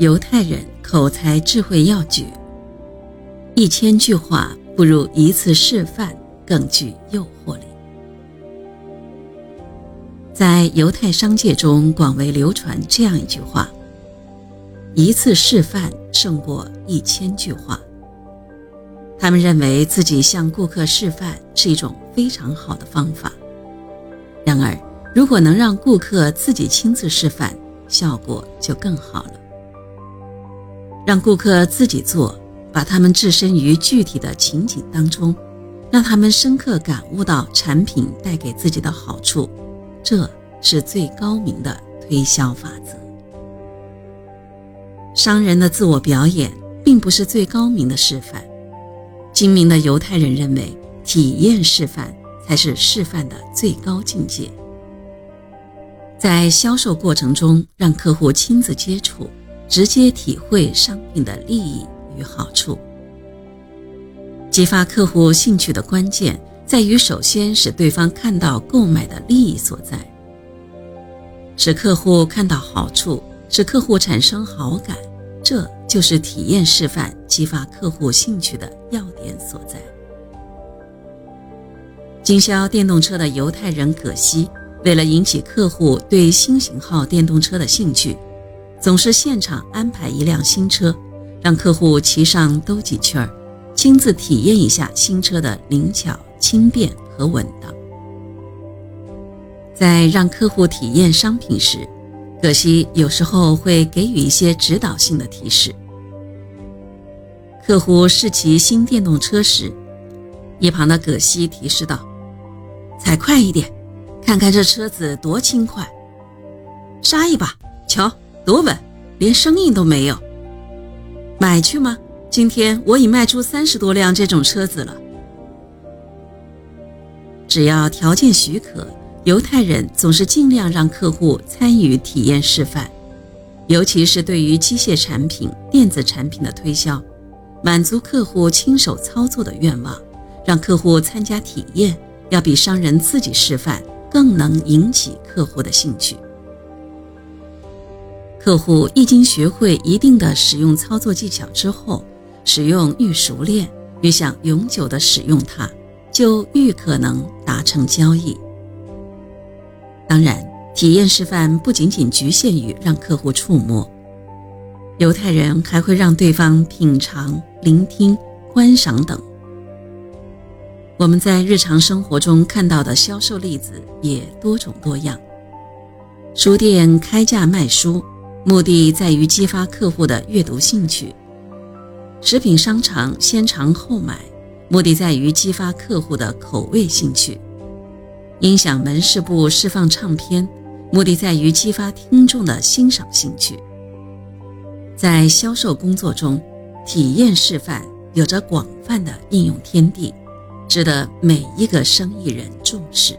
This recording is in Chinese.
犹太人口才智慧要诀：一千句话不如一次示范更具诱惑力。在犹太商界中广为流传这样一句话：“一次示范胜过一千句话。”他们认为自己向顾客示范是一种非常好的方法。然而，如果能让顾客自己亲自示范，效果就更好了。让顾客自己做，把他们置身于具体的情景当中，让他们深刻感悟到产品带给自己的好处，这是最高明的推销法则。商人的自我表演并不是最高明的示范，精明的犹太人认为，体验示范才是示范的最高境界。在销售过程中，让客户亲自接触。直接体会商品的利益与好处，激发客户兴趣的关键在于，首先使对方看到购买的利益所在，使客户看到好处，使客户产生好感，这就是体验示范激发客户兴趣的要点所在。经销电动车的犹太人葛西，为了引起客户对新型号电动车的兴趣。总是现场安排一辆新车，让客户骑上兜几圈儿，亲自体验一下新车的灵巧、轻便和稳当。在让客户体验商品时，葛西有时候会给予一些指导性的提示。客户试骑新电动车时，一旁的葛西提示道：“踩快一点，看看这车子多轻快，刹一把，瞧。”多稳，连声音都没有。买去吗？今天我已卖出三十多辆这种车子了。只要条件许可，犹太人总是尽量让客户参与体验示范，尤其是对于机械产品、电子产品的推销，满足客户亲手操作的愿望，让客户参加体验，要比商人自己示范更能引起客户的兴趣。客户一经学会一定的使用操作技巧之后，使用愈熟练，愈想永久的使用它，就愈可能达成交易。当然，体验示范不仅仅局限于让客户触摸，犹太人还会让对方品尝、聆听、观赏等。我们在日常生活中看到的销售例子也多种多样，书店开价卖书。目的在于激发客户的阅读兴趣，食品商场先尝后买，目的在于激发客户的口味兴趣；音响门市部释放唱片，目的在于激发听众的欣赏兴趣。在销售工作中，体验示范有着广泛的应用天地，值得每一个生意人重视。